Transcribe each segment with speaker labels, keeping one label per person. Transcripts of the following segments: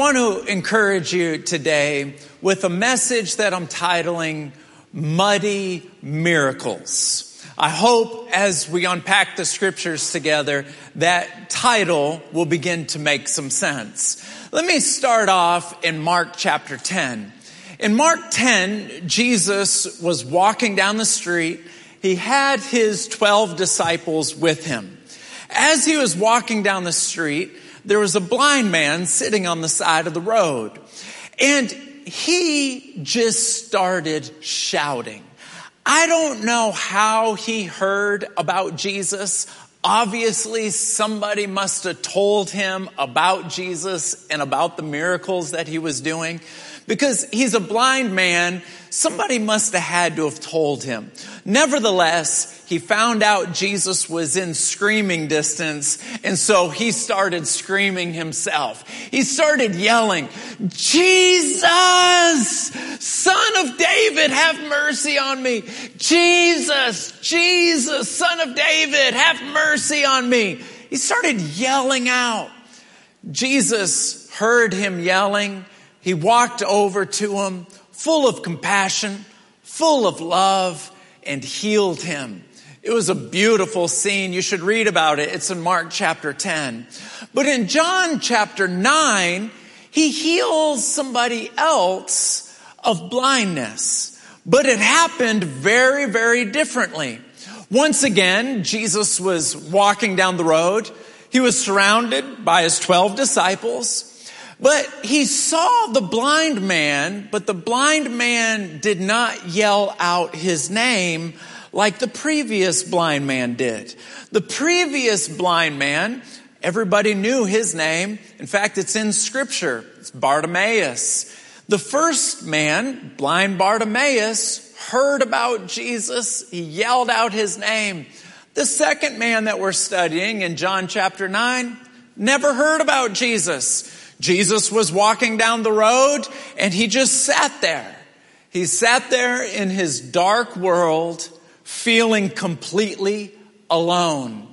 Speaker 1: Want to encourage you today with a message that I'm titling Muddy Miracles. I hope as we unpack the scriptures together, that title will begin to make some sense. Let me start off in Mark chapter 10. In Mark 10, Jesus was walking down the street. He had his 12 disciples with him. As he was walking down the street, there was a blind man sitting on the side of the road. And he just started shouting. I don't know how he heard about Jesus. Obviously, somebody must have told him about Jesus and about the miracles that he was doing because he's a blind man. Somebody must have had to have told him. Nevertheless, he found out Jesus was in screaming distance, and so he started screaming himself. He started yelling, Jesus, son of David, have mercy on me. Jesus, Jesus, son of David, have mercy on me. He started yelling out. Jesus heard him yelling. He walked over to him, full of compassion, full of love, and healed him. It was a beautiful scene. You should read about it. It's in Mark chapter 10. But in John chapter 9, he heals somebody else of blindness. But it happened very, very differently. Once again, Jesus was walking down the road. He was surrounded by his 12 disciples. But he saw the blind man, but the blind man did not yell out his name like the previous blind man did. The previous blind man, everybody knew his name. In fact, it's in scripture. It's Bartimaeus. The first man, blind Bartimaeus, heard about Jesus. He yelled out his name. The second man that we're studying in John chapter 9 never heard about Jesus. Jesus was walking down the road and he just sat there. He sat there in his dark world feeling completely alone.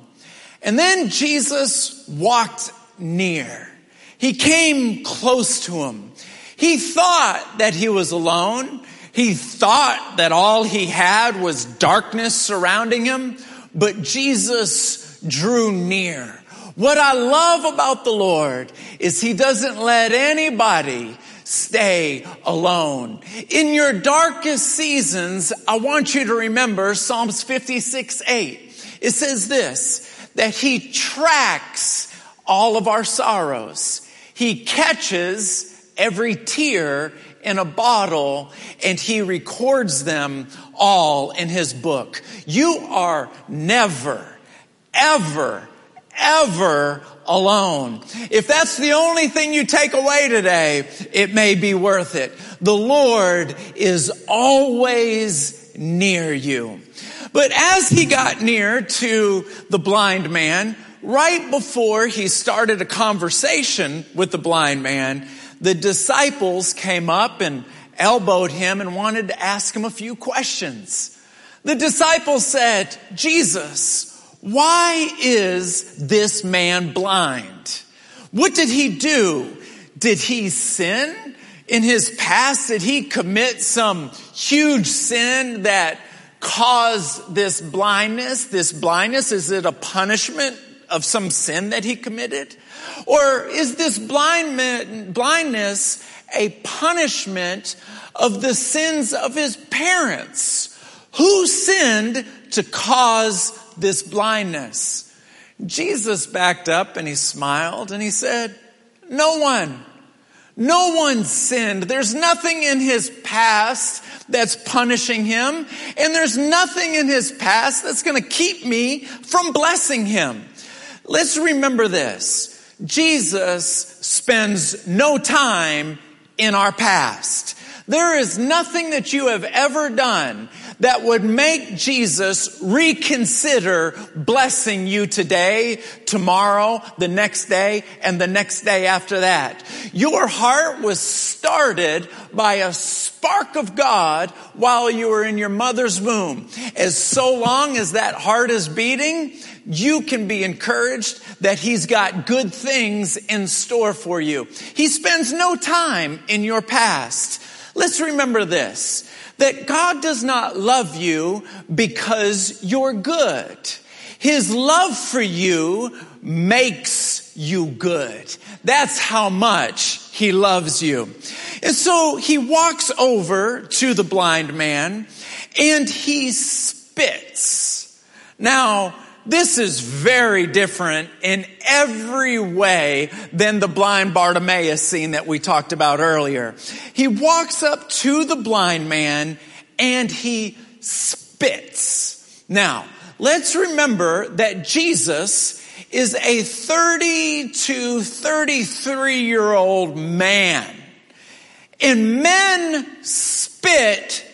Speaker 1: And then Jesus walked near. He came close to him. He thought that he was alone. He thought that all he had was darkness surrounding him, but Jesus drew near. What I love about the Lord is he doesn't let anybody stay alone. In your darkest seasons, I want you to remember Psalms 56, 8. It says this, that he tracks all of our sorrows. He catches every tear in a bottle and he records them all in his book. You are never, ever, ever alone. If that's the only thing you take away today, it may be worth it. The Lord is always near you. But as he got near to the blind man, right before he started a conversation with the blind man, the disciples came up and elbowed him and wanted to ask him a few questions. The disciples said, Jesus, why is this man blind? What did he do? Did he sin in his past? Did he commit some huge sin that caused this blindness? This blindness, is it a punishment of some sin that he committed? Or is this blind blindness a punishment of the sins of his parents? Who sinned to cause this blindness. Jesus backed up and he smiled and he said, no one, no one sinned. There's nothing in his past that's punishing him. And there's nothing in his past that's going to keep me from blessing him. Let's remember this. Jesus spends no time in our past. There is nothing that you have ever done that would make Jesus reconsider blessing you today, tomorrow, the next day, and the next day after that. Your heart was started by a spark of God while you were in your mother's womb. As so long as that heart is beating, you can be encouraged that He's got good things in store for you. He spends no time in your past. Let's remember this that God does not love you because you're good. His love for you makes you good. That's how much he loves you. And so he walks over to the blind man and he spits. Now, this is very different in every way than the blind Bartimaeus scene that we talked about earlier. He walks up to the blind man and he spits. Now, let's remember that Jesus is a 30 to 33 year old man. And men spit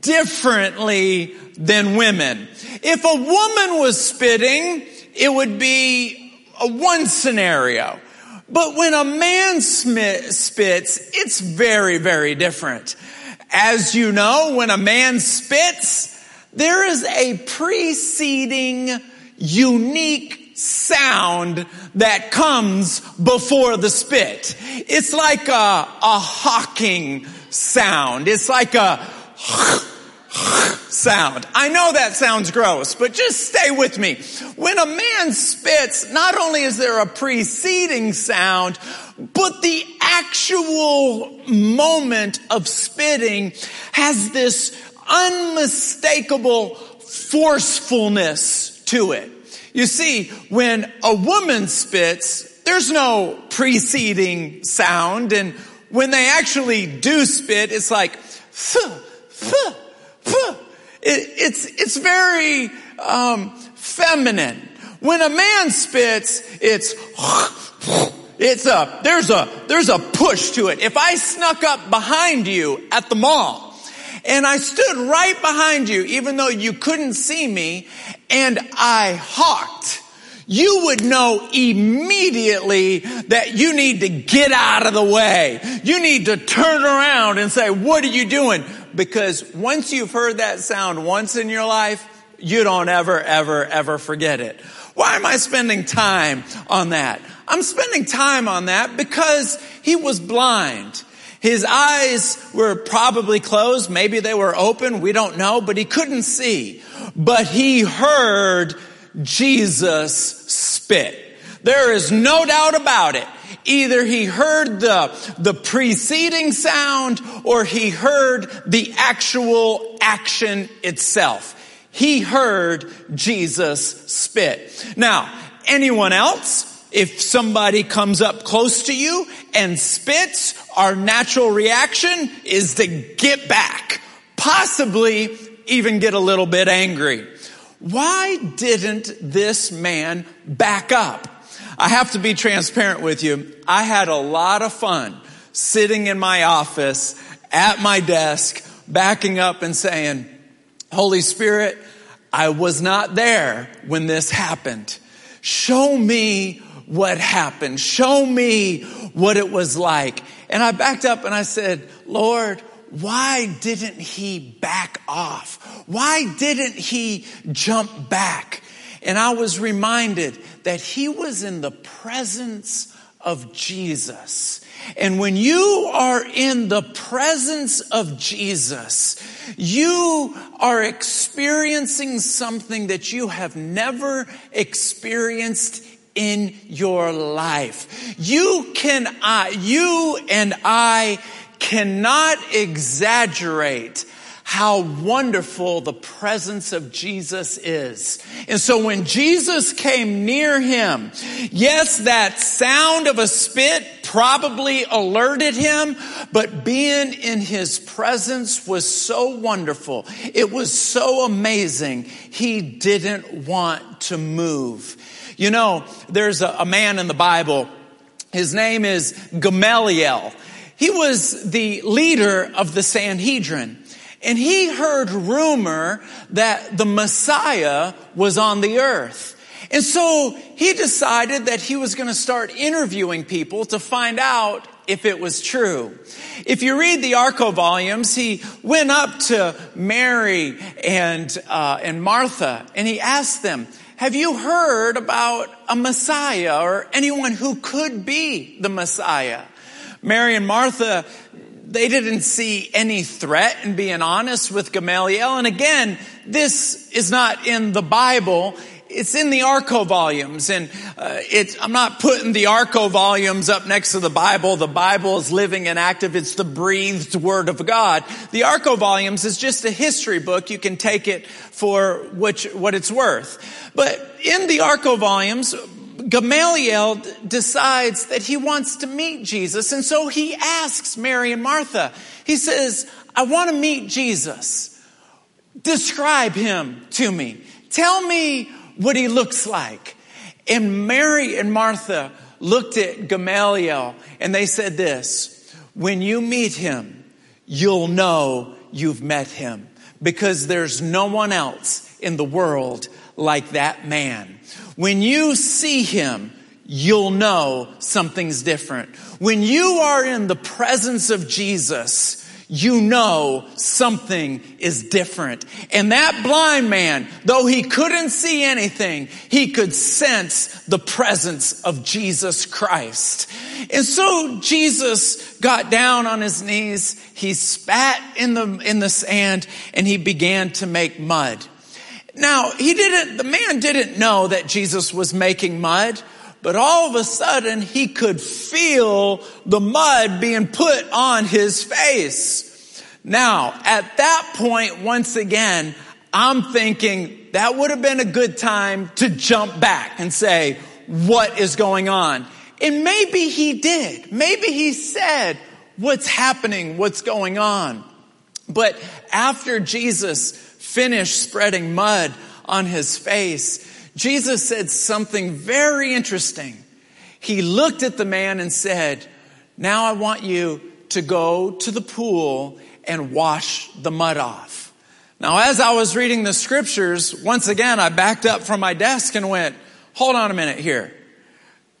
Speaker 1: differently than women. If a woman was spitting, it would be a one scenario. But when a man spits, it's very, very different. As you know, when a man spits, there is a preceding unique sound that comes before the spit. It's like a, a hawking sound. It's like a sound. I know that sounds gross, but just stay with me. When a man spits, not only is there a preceding sound, but the actual moment of spitting has this unmistakable forcefulness to it. You see, when a woman spits, there's no preceding sound, and when they actually do spit, it's like, fuh, fuh. It, it's, it's very um, feminine. When a man spits, it's it's a there's a there's a push to it. If I snuck up behind you at the mall and I stood right behind you, even though you couldn't see me, and I hawked, you would know immediately that you need to get out of the way. You need to turn around and say, what are you doing? Because once you've heard that sound once in your life, you don't ever, ever, ever forget it. Why am I spending time on that? I'm spending time on that because he was blind. His eyes were probably closed. Maybe they were open. We don't know, but he couldn't see. But he heard Jesus spit. There is no doubt about it. Either he heard the, the preceding sound or he heard the actual action itself. He heard Jesus spit. Now, anyone else? If somebody comes up close to you and spits, our natural reaction is to get back. Possibly even get a little bit angry. Why didn't this man back up? I have to be transparent with you. I had a lot of fun sitting in my office at my desk, backing up and saying, Holy Spirit, I was not there when this happened. Show me what happened. Show me what it was like. And I backed up and I said, Lord, why didn't he back off? Why didn't he jump back? And I was reminded that he was in the presence of Jesus. And when you are in the presence of Jesus, you are experiencing something that you have never experienced in your life. You can, I, you and I cannot exaggerate how wonderful the presence of Jesus is. And so when Jesus came near him, yes, that sound of a spit probably alerted him, but being in his presence was so wonderful. It was so amazing. He didn't want to move. You know, there's a, a man in the Bible. His name is Gamaliel. He was the leader of the Sanhedrin. And he heard rumor that the Messiah was on the earth. And so he decided that he was going to start interviewing people to find out if it was true. If you read the Archko volumes, he went up to Mary and, uh, and Martha and he asked them, have you heard about a Messiah or anyone who could be the Messiah? Mary and Martha, they didn't see any threat in being honest with Gamaliel. And again, this is not in the Bible it's in the Archko volumes, and uh, I'm not putting the Archko volumes up next to the Bible. The Bible is living and active. It's the breathed Word of God. The Archko volumes is just a history book. You can take it for which, what it's worth. But in the Archko volumes, Gamaliel decides that he wants to meet Jesus, and so he asks Mary and Martha. He says, "I want to meet Jesus. Describe him to me. Tell me." what he looks like. And Mary and Martha looked at Gamaliel and they said this, when you meet him, you'll know you've met him because there's no one else in the world like that man. When you see him, you'll know something's different. When you are in the presence of Jesus, you know something is different. And that blind man, though he couldn't see anything, he could sense the presence of Jesus Christ. And so Jesus got down on his knees, he spat in the, in the sand, and he began to make mud. Now, he didn't, the man didn't know that Jesus was making mud, but all of a sudden he could feel the mud being put on his face. Now, at that point, once again, I'm thinking that would have been a good time to jump back and say, what is going on? And maybe he did. Maybe he said, what's happening? What's going on? But after Jesus finished spreading mud on his face, Jesus said something very interesting. He looked at the man and said, now I want you to go to the pool and wash the mud off. Now, as I was reading the scriptures, once again, I backed up from my desk and went, hold on a minute here.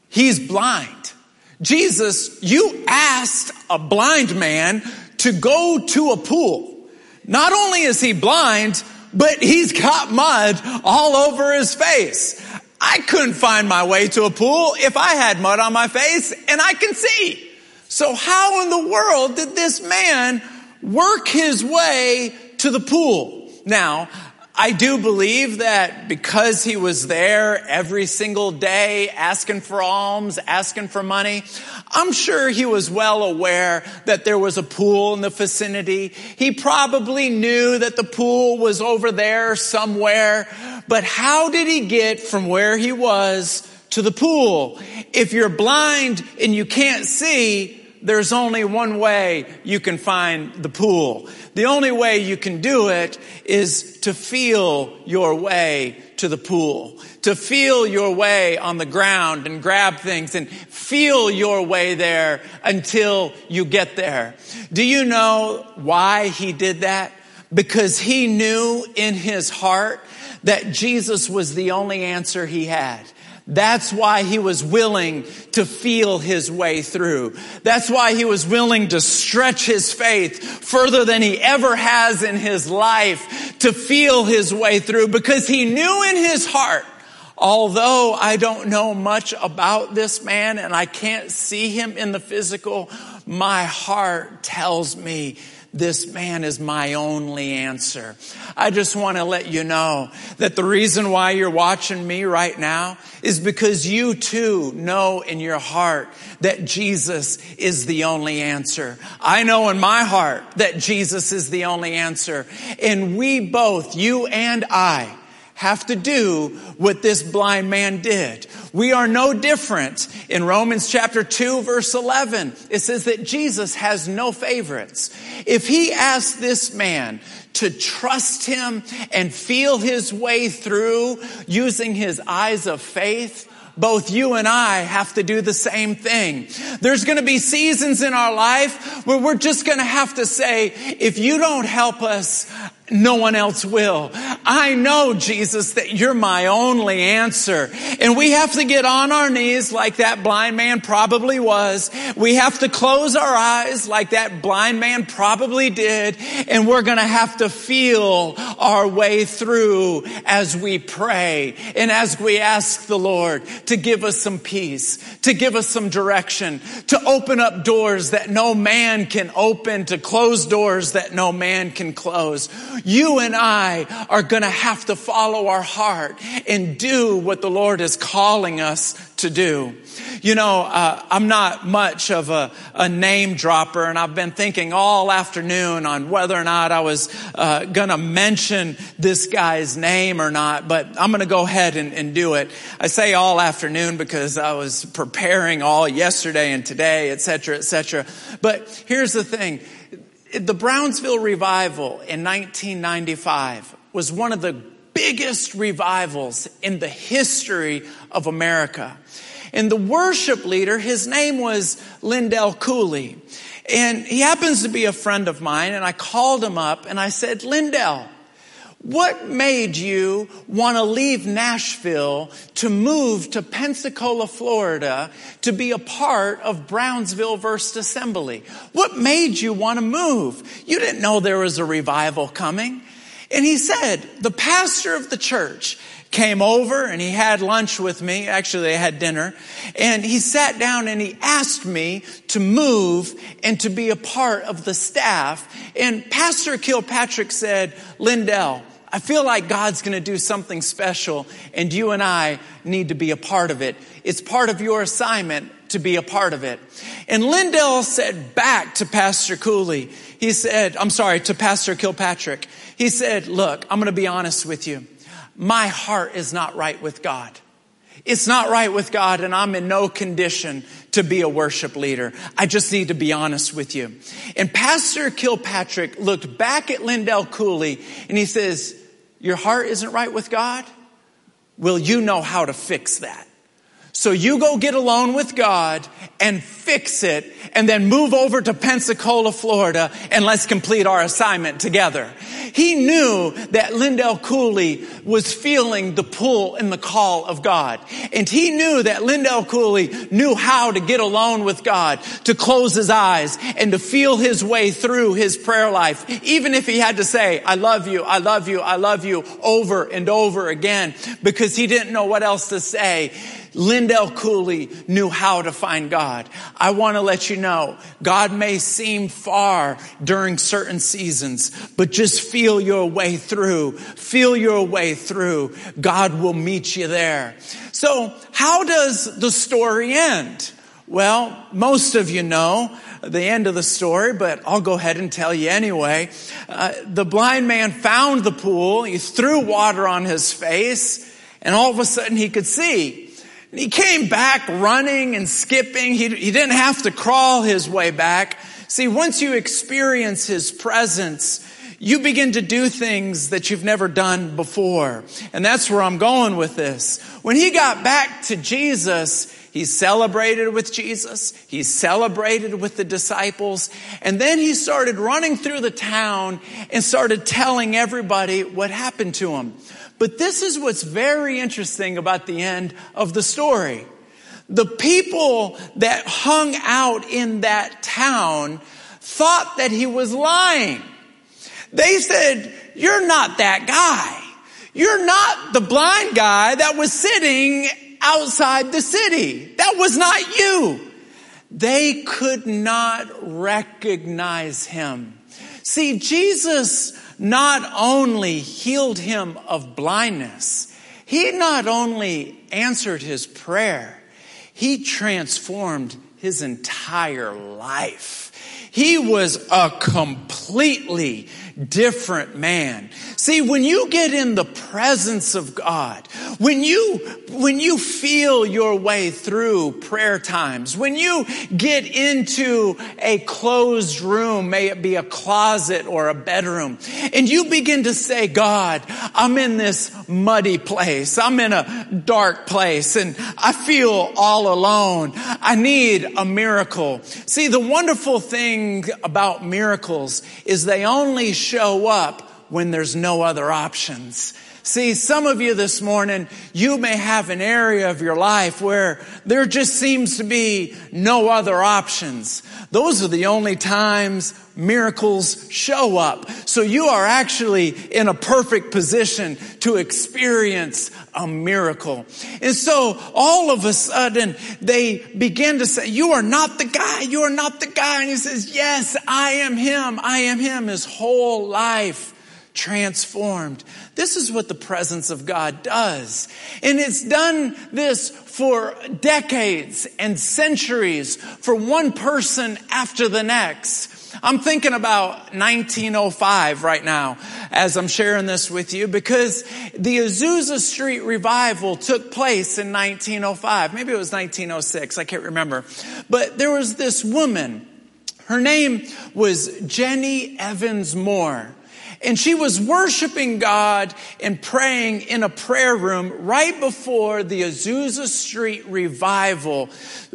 Speaker 1: He's blind. Jesus, you asked a blind man to go to a pool. Not only is he blind, but he's got mud all over his face. I couldn't find my way to a pool if I had mud on my face and I can see. So how in the world did this man work his way to the pool? Now, I do believe that because he was there every single day asking for alms, asking for money, I'm sure he was well aware that there was a pool in the vicinity. He probably knew that the pool was over there somewhere, but how did he get from where he was to the pool? If you're blind and you can't see, there's only one way you can find the pool. The only way you can do it is to feel your way to the pool, to feel your way on the ground and grab things and feel your way there until you get there. Do you know why he did that? Because he knew in his heart that Jesus was the only answer he had. That's why he was willing to feel his way through. That's why he was willing to stretch his faith further than he ever has in his life to feel his way through because he knew in his heart, although I don't know much about this man and I can't see him in the physical, my heart tells me this man is my only answer. I just want to let you know that the reason why you're watching me right now is because you too know in your heart that Jesus is the only answer. I know in my heart that Jesus is the only answer. And we both, you and I, have to do what this blind man did. We are no different. In Romans chapter 2 verse 11, it says that Jesus has no favorites. If he asked this man to trust him and feel his way through using his eyes of faith, both you and I have to do the same thing. There's going to be seasons in our life where we're just going to have to say, if you don't help us, no one else will. I know, Jesus, that you're my only answer. And we have to get on our knees like that blind man probably was. We have to close our eyes like that blind man probably did. And we're going to have to feel our way through as we pray and as we ask the Lord to give us some peace, to give us some direction, to open up doors that no man can open, to close doors that no man can close. You and I are going to have to follow our heart and do what the Lord is calling us to do. You know, uh, I'm not much of a, a, name dropper, and I've been thinking all afternoon on whether or not I was uh, going to mention this guy's name or not, but I'm going to go ahead and, and do it. I say all afternoon because I was preparing all yesterday and today, et cetera, et cetera. But here's the thing the Brownsville revival in 1995 was one of the biggest revivals in the history of America. And the worship leader, his name was Lindell Cooley. And he happens to be a friend of mine. And I called him up and I said, Lindell, what made you want to leave Nashville to move to Pensacola, Florida to be a part of Brownsville First Assembly? What made you want to move? You didn't know there was a revival coming. And he said, the pastor of the church came over and he had lunch with me. Actually, they had dinner. And he sat down and he asked me to move and to be a part of the staff. And Pastor Kilpatrick said, Lindell, I feel like God's going to do something special and you and I need to be a part of it. It's part of your assignment to be a part of it. And Lindell said back to Pastor Cooley, he said, I'm sorry, to Pastor Kilpatrick, he said, look, I'm going to be honest with you. My heart is not right with God. It's not right with God and I'm in no condition to be a worship leader. I just need to be honest with you. And Pastor Kilpatrick looked back at Lindell Cooley and he says, your heart isn't right with God? will you know how to fix that. So you go get alone with God and fix it and then move over to Pensacola, Florida and let's complete our assignment together. He knew that Lindell Cooley was feeling the pull and the call of God. And he knew that Lindell Cooley knew how to get alone with God, to close his eyes and to feel his way through his prayer life. Even if he had to say, I love you, I love you, I love you over and over again because he didn't know what else to say. Lindell Cooley knew how to find God. I want to let you know, God may seem far during certain seasons, but just feel your way through. Feel your way through. God will meet you there. So how does the story end? Well, most of you know the end of the story, but I'll go ahead and tell you anyway. Uh, the blind man found the pool. He threw water on his face and all of a sudden he could see. And he came back running and skipping. He, he didn't have to crawl his way back. See, once you experience his presence, you begin to do things that you've never done before. And that's where I'm going with this. When he got back to Jesus, he celebrated with Jesus. He celebrated with the disciples. And then he started running through the town and started telling everybody what happened to him. But this is what's very interesting about the end of the story. The people that hung out in that town thought that he was lying. They said, you're not that guy. You're not the blind guy that was sitting outside the city. That was not you. They could not recognize him. See, Jesus not only healed him of blindness, he not only answered his prayer, he transformed his entire life. He was a completely different man. See, when you get in the presence of God, When you, when you feel your way through prayer times, when you get into a closed room, may it be a closet or a bedroom, and you begin to say, God, I'm in this muddy place. I'm in a dark place and I feel all alone. I need a miracle. See, the wonderful thing about miracles is they only show up when there's no other options. See, some of you this morning, you may have an area of your life where there just seems to be no other options. Those are the only times miracles show up. So you are actually in a perfect position to experience a miracle. And so all of a sudden they begin to say, you are not the guy. You are not the guy. And he says, yes, I am him. I am him. His whole life transformed. This is what the presence of God does. And it's done this for decades and centuries for one person after the next. I'm thinking about 1905 right now as I'm sharing this with you because the Azusa Street revival took place in 1905. Maybe it was 1906. I can't remember. But there was this woman. Her name was Jennie Evans Moore. And she was worshiping God and praying in a prayer room right before the Azusa Street revival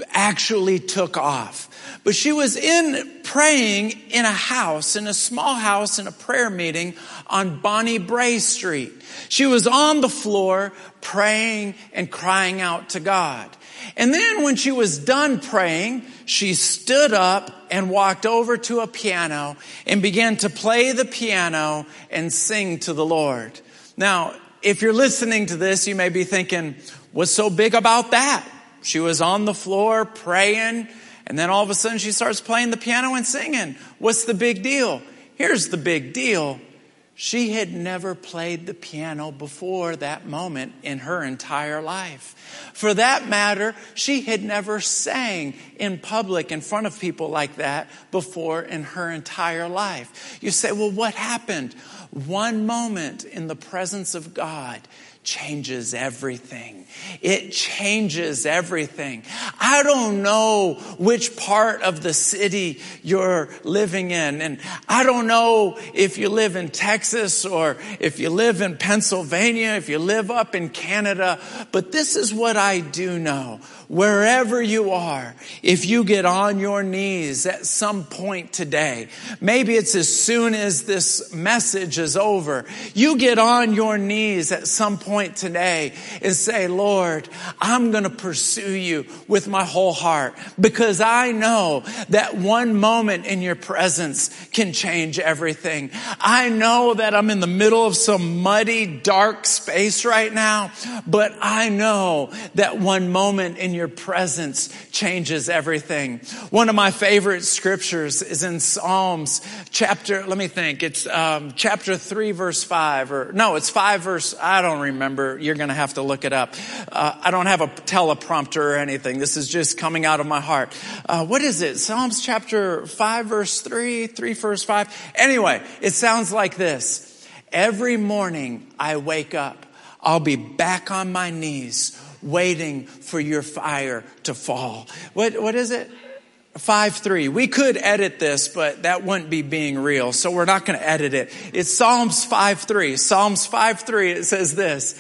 Speaker 1: actually took off. But she was in praying in a house, in a small house, in a prayer meeting on Bonnie Brae Street. She was on the floor praying and crying out to God. And then when she was done praying, she stood up and walked over to a piano and began to play the piano and sing to the Lord. Now, if you're listening to this, you may be thinking, what's so big about that? She was on the floor praying and then all of a sudden she starts playing the piano and singing. What's the big deal? Here's the big deal. She had never played the piano before that moment in her entire life. For that matter, she had never sang in public in front of people like that before in her entire life. You say, well, what happened? One moment in the presence of God changes everything. It changes everything. I don't know which part of the city you're living in. And I don't know if you live in Texas or if you live in Pennsylvania, if you live up in Canada. But this is what I do know wherever you are, if you get on your knees at some point today, maybe it's as soon as this message is over, you get on your knees at some point today and say, Lord, I'm going to pursue you with my whole heart because I know that one moment in your presence can change everything. I know that I'm in the middle of some muddy, dark space right now, but I know that one moment in your presence changes everything. One of my favorite scriptures is in Psalms chapter, let me think, it's um, chapter 3 verse 5 or no, it's 5 verse, I don't remember. You're going to have to look it up. Uh, I don't have a teleprompter or anything. This is just coming out of my heart. Uh, what is it? Psalms chapter 5 verse 3, 3 verse 5. Anyway, it sounds like this. Every morning I wake up, I'll be back on my knees waiting for your fire to fall. What, what is it? 5 3. We could edit this, but that wouldn't be being real. So we're not going to edit it. It's Psalms 5 3. Psalms 5 3, it says this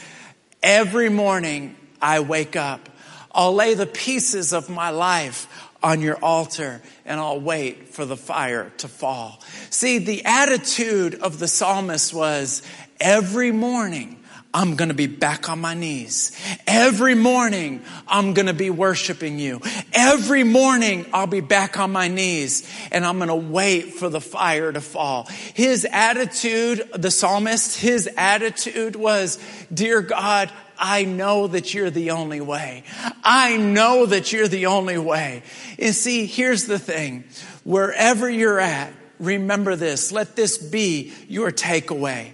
Speaker 1: Every morning I wake up, I'll lay the pieces of my life on your altar and I'll wait for the fire to fall. See, the attitude of the psalmist was every morning I'm going to be back on my knees. Every morning, I'm going to be worshiping you. Every morning, I'll be back on my knees and I'm going to wait for the fire to fall. His attitude, the psalmist, his attitude was, Dear God, I know that you're the only way. I know that you're the only way. And see, here's the thing. Wherever you're at, remember this. Let this be your takeaway.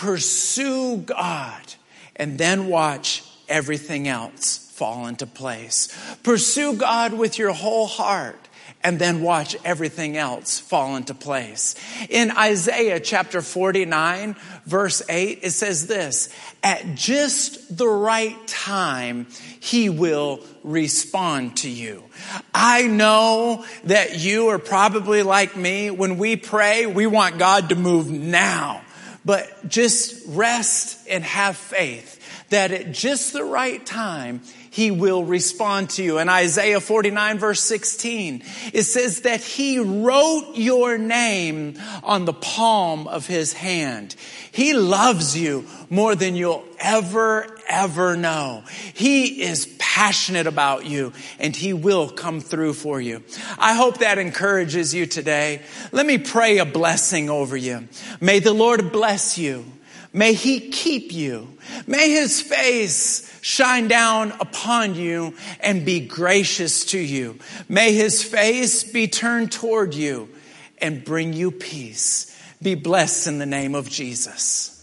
Speaker 1: Pursue God and then watch everything else fall into place. Pursue God with your whole heart and then watch everything else fall into place. In Isaiah chapter 49, verse 8, it says this At just the right time, he will respond to you. I know that you are probably like me. When we pray, we want God to move now. But just rest and have faith that at just the right time, he will respond to you. In Isaiah 49 verse 16, it says that he wrote your name on the palm of his hand. He loves you more than you'll ever, ever know. He is passionate about you and he will come through for you. I hope that encourages you today. Let me pray a blessing over you. May the Lord bless you. May he keep you. May his face shine down upon you and be gracious to you. May his face be turned toward you and bring you peace. Be blessed in the name of Jesus.